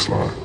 baseline.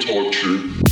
torture.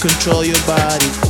Control your body.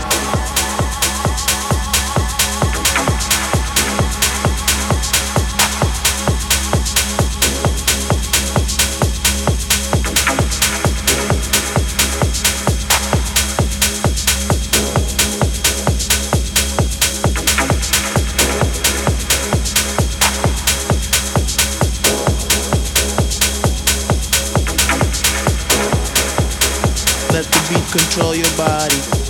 Control your body.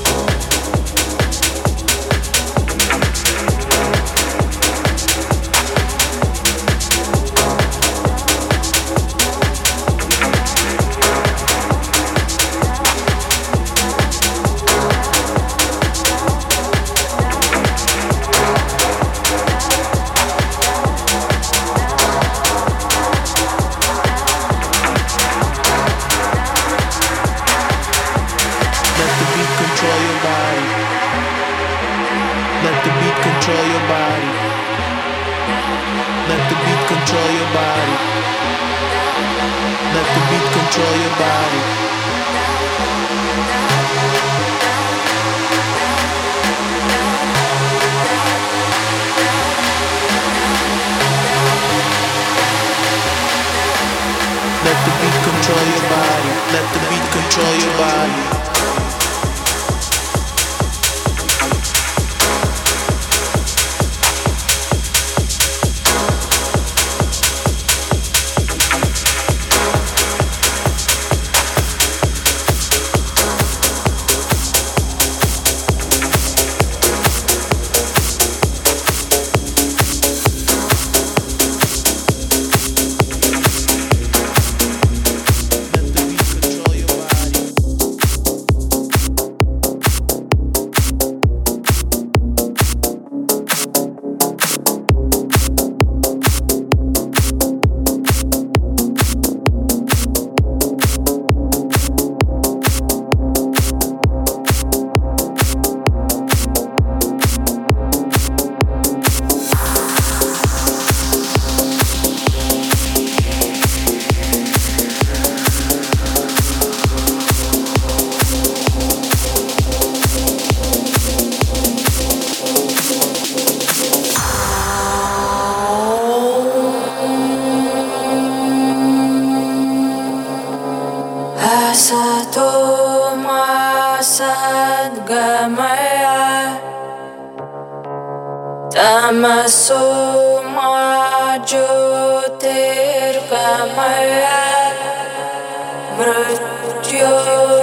तमसो मा ज्योतिर्गमय मृत्योर्मा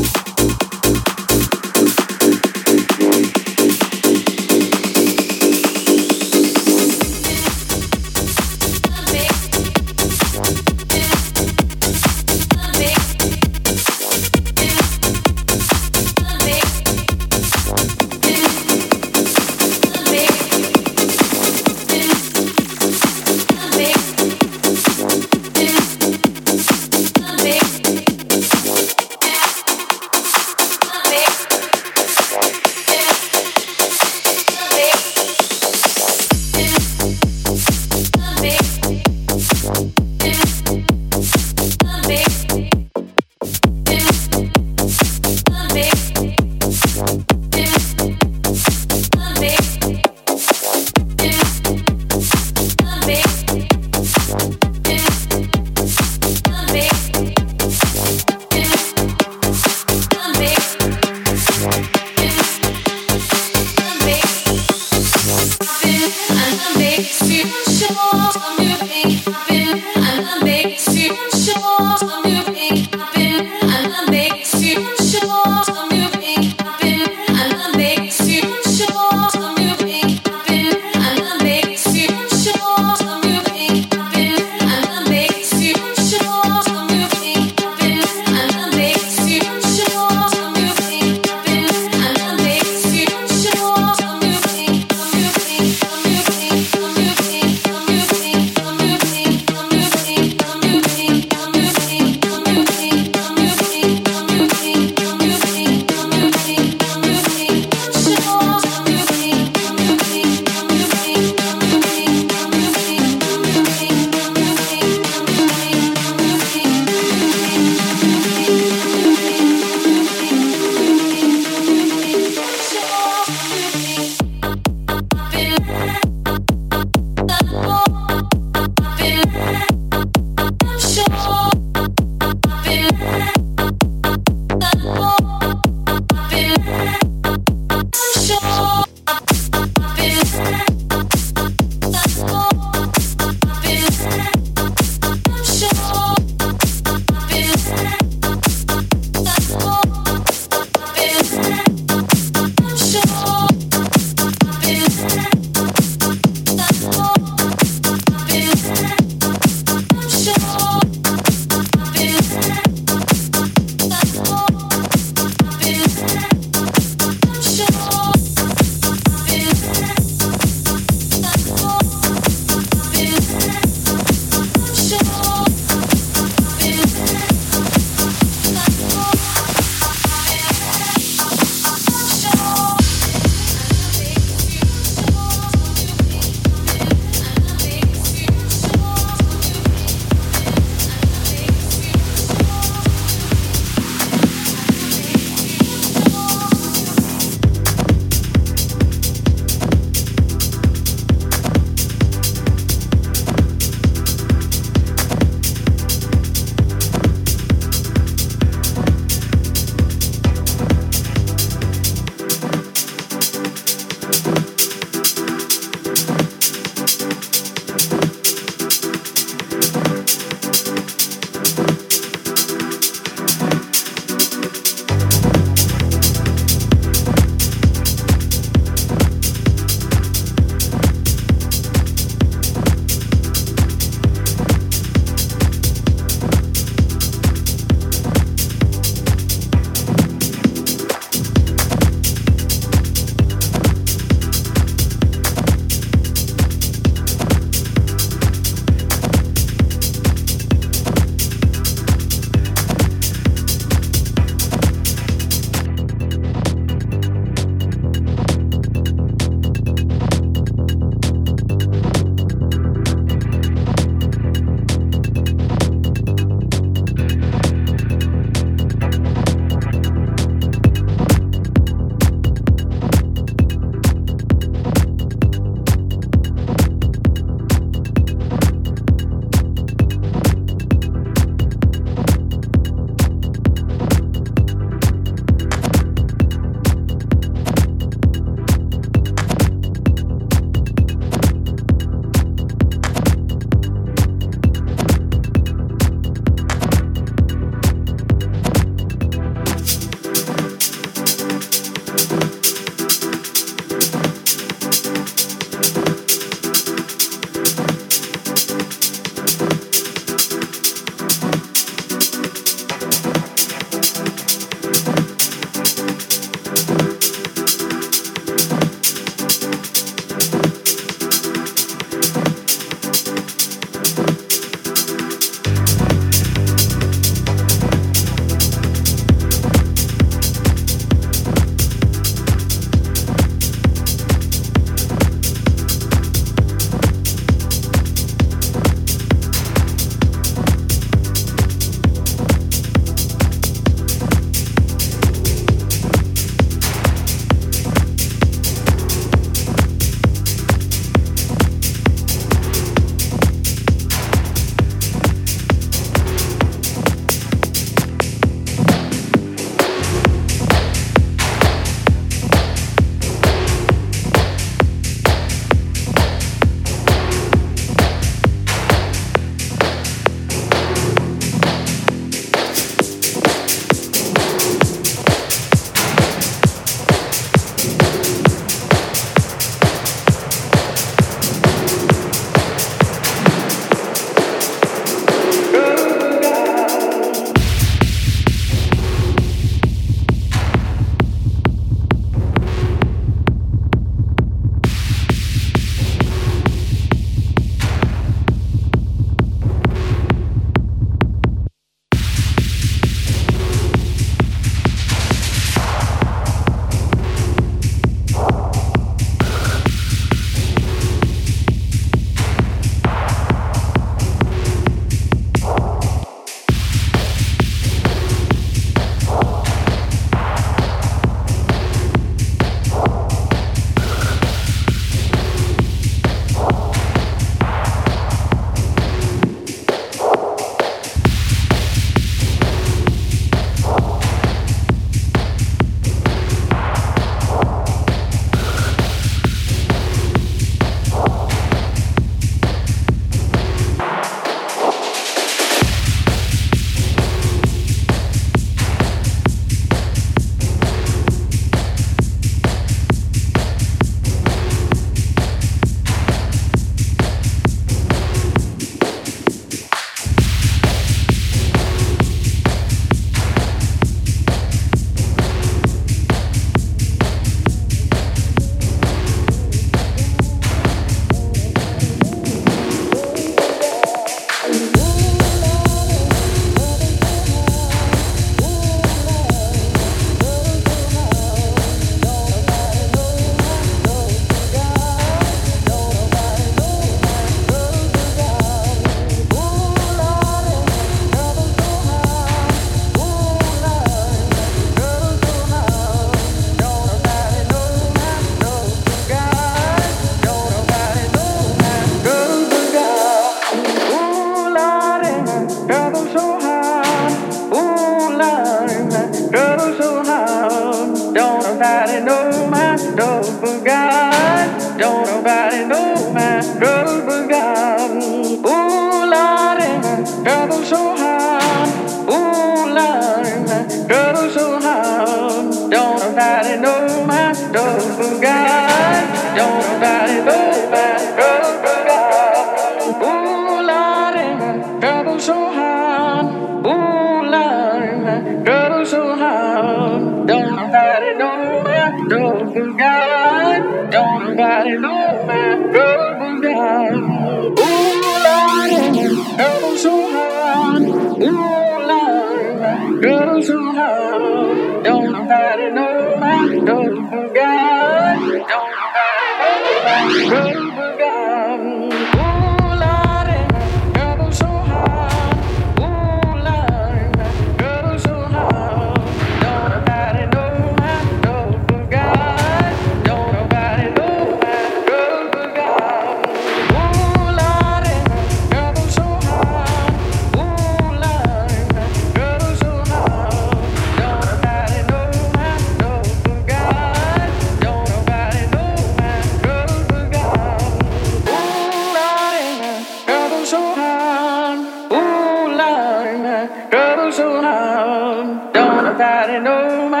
hard. Don't know my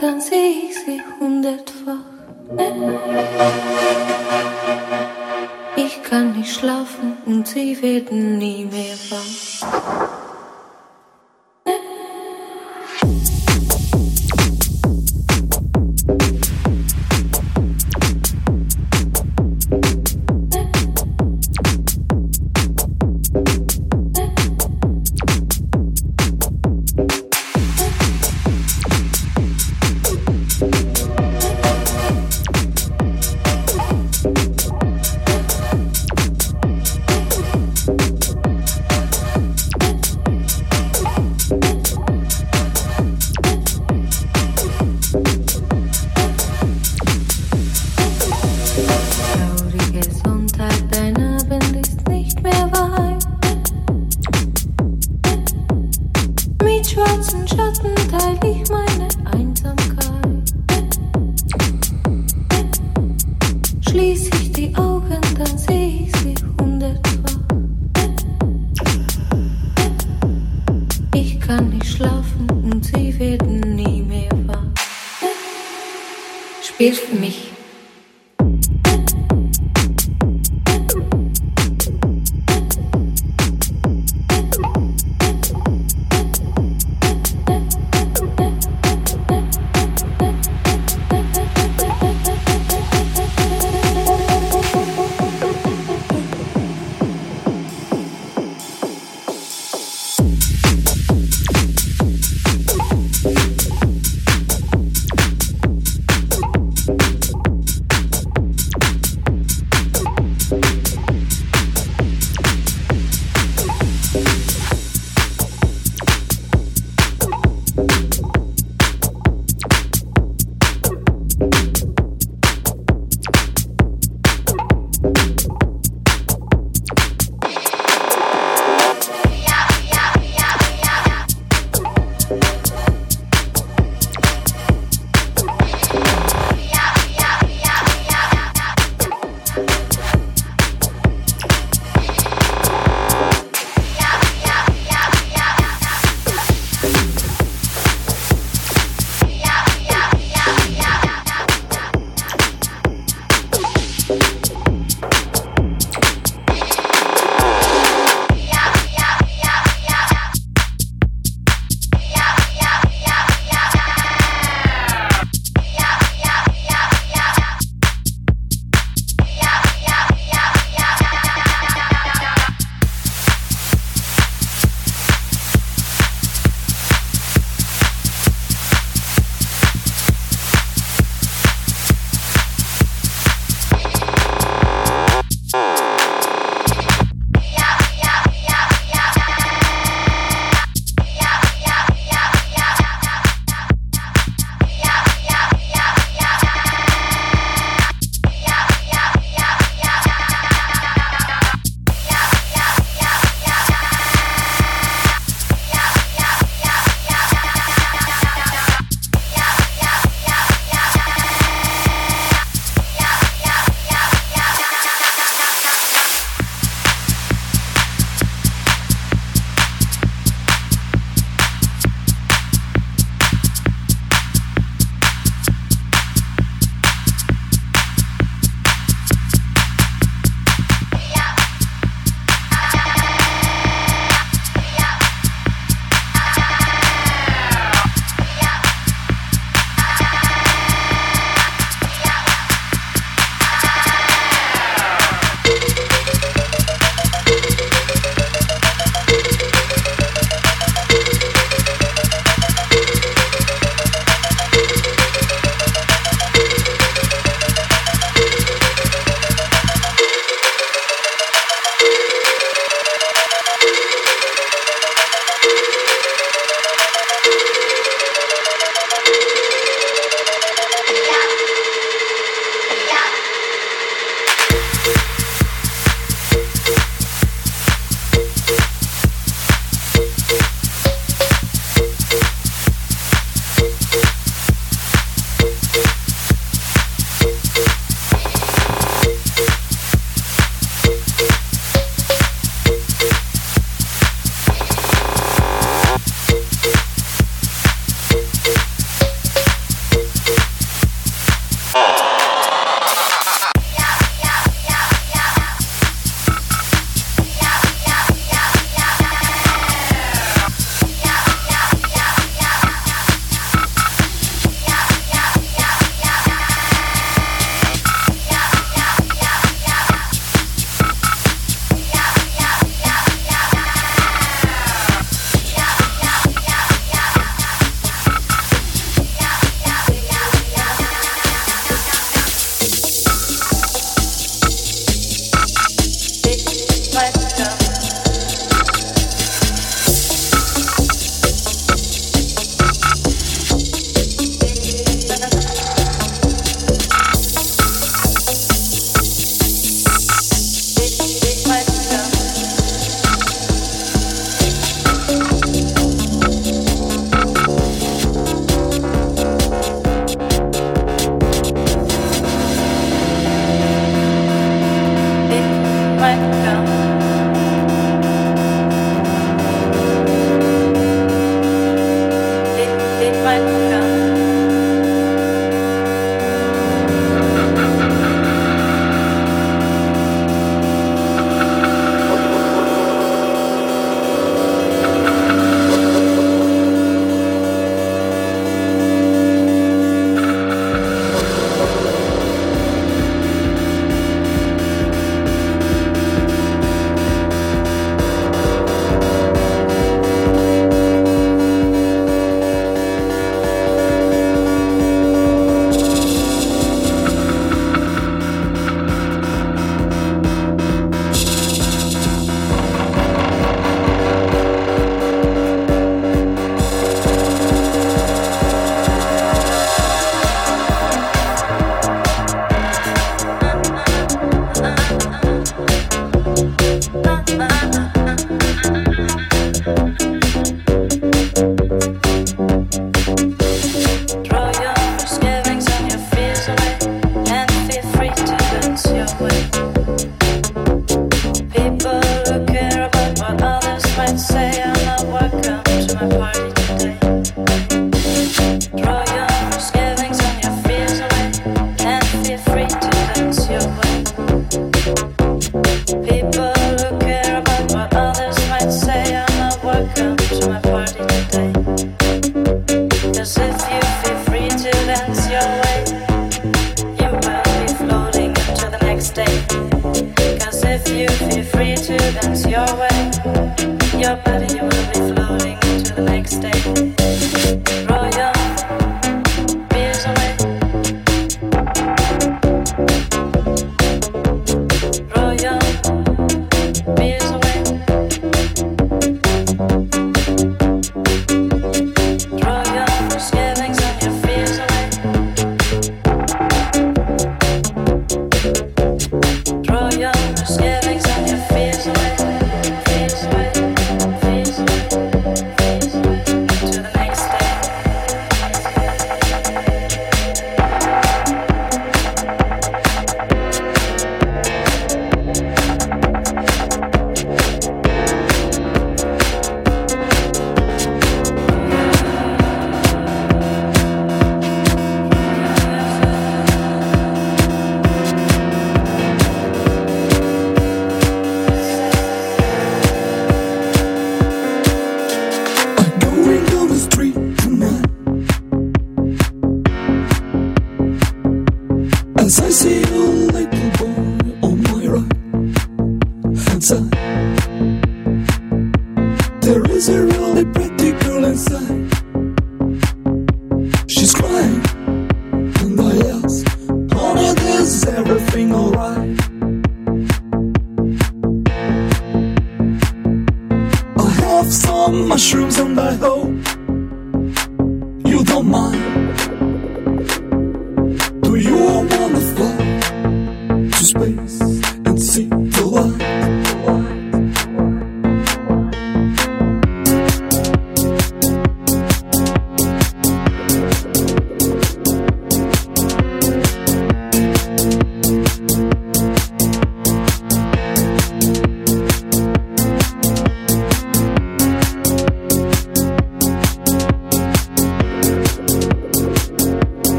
dann seh ich sie hundertfach. Ich kann nicht schlafen und sie werden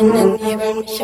Wenn der Nebel mich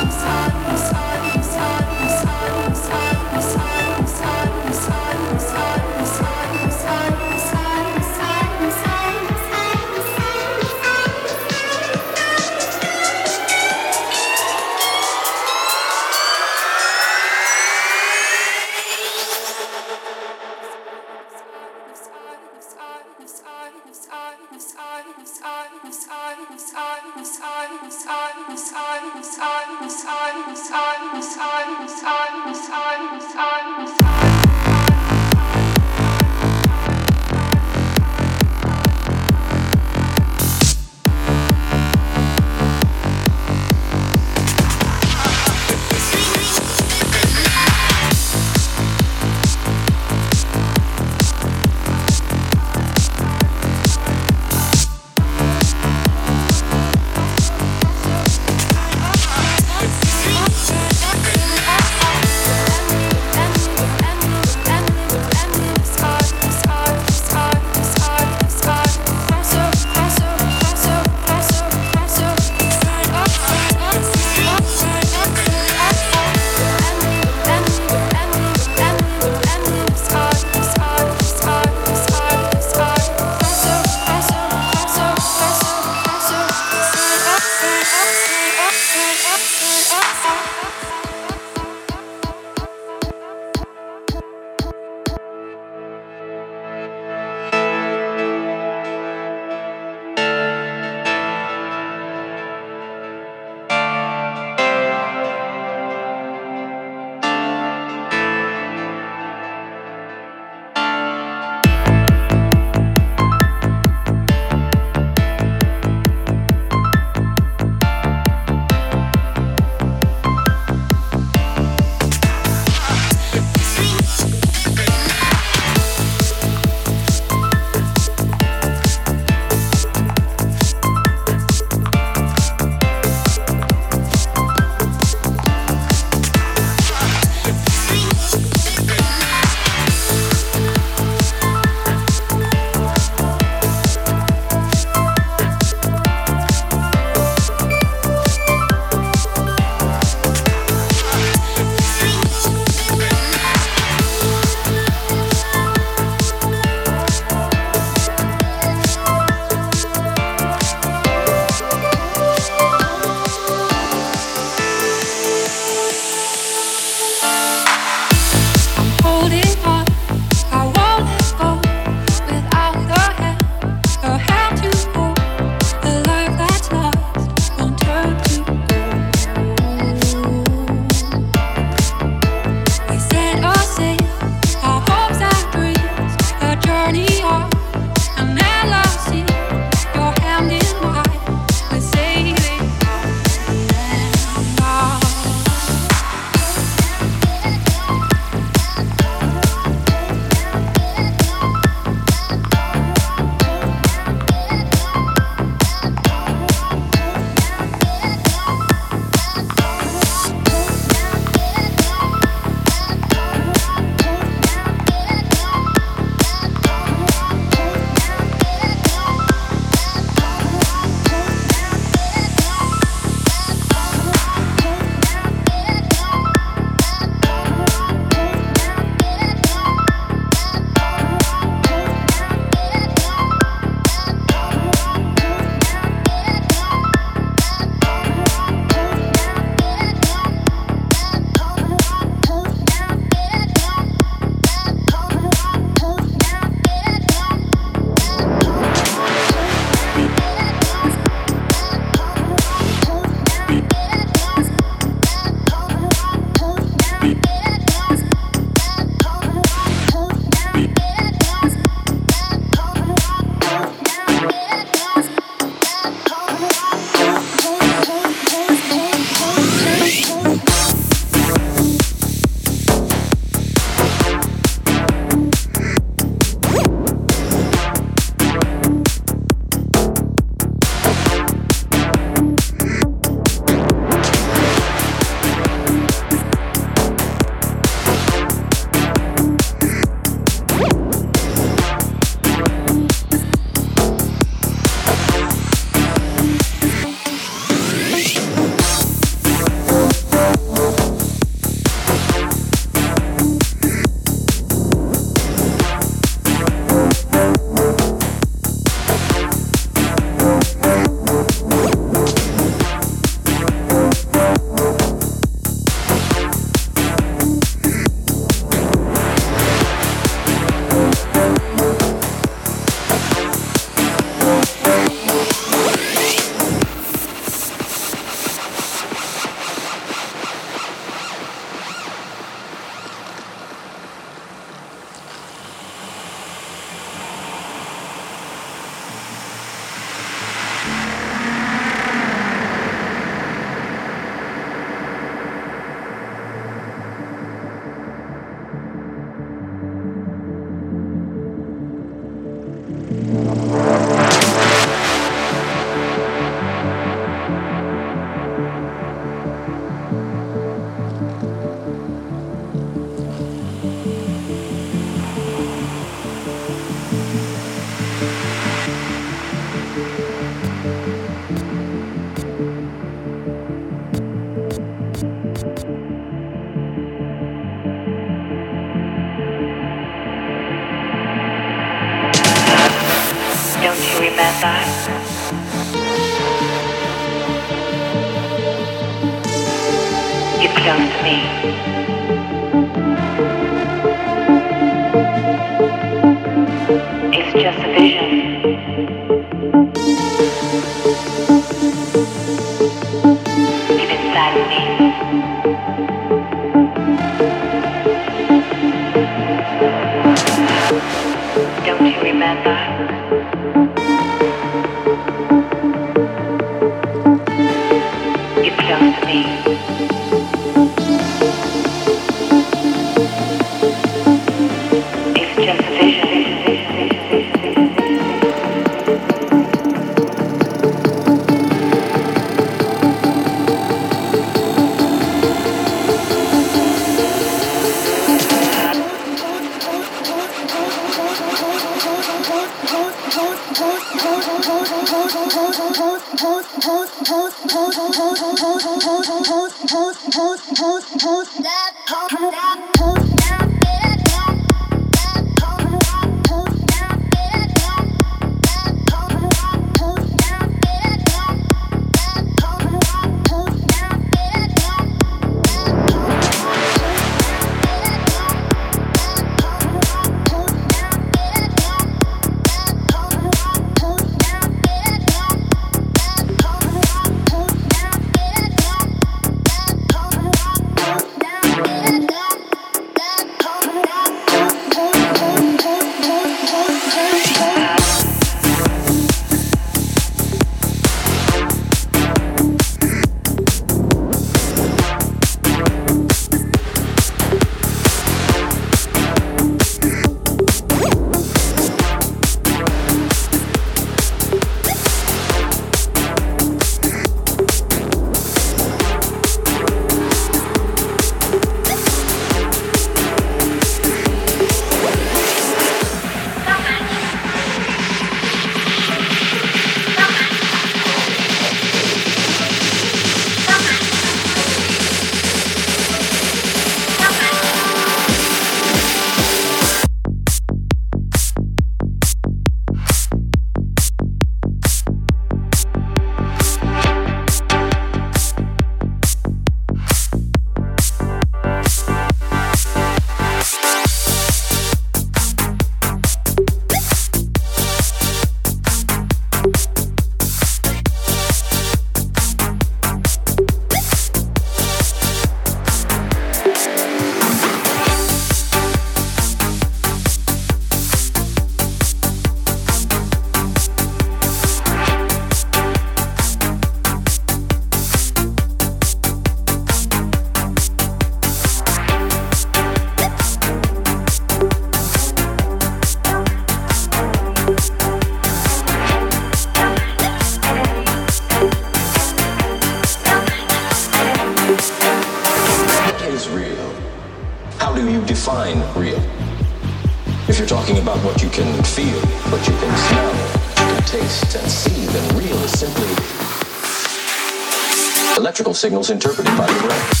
signals interpreted by the brain.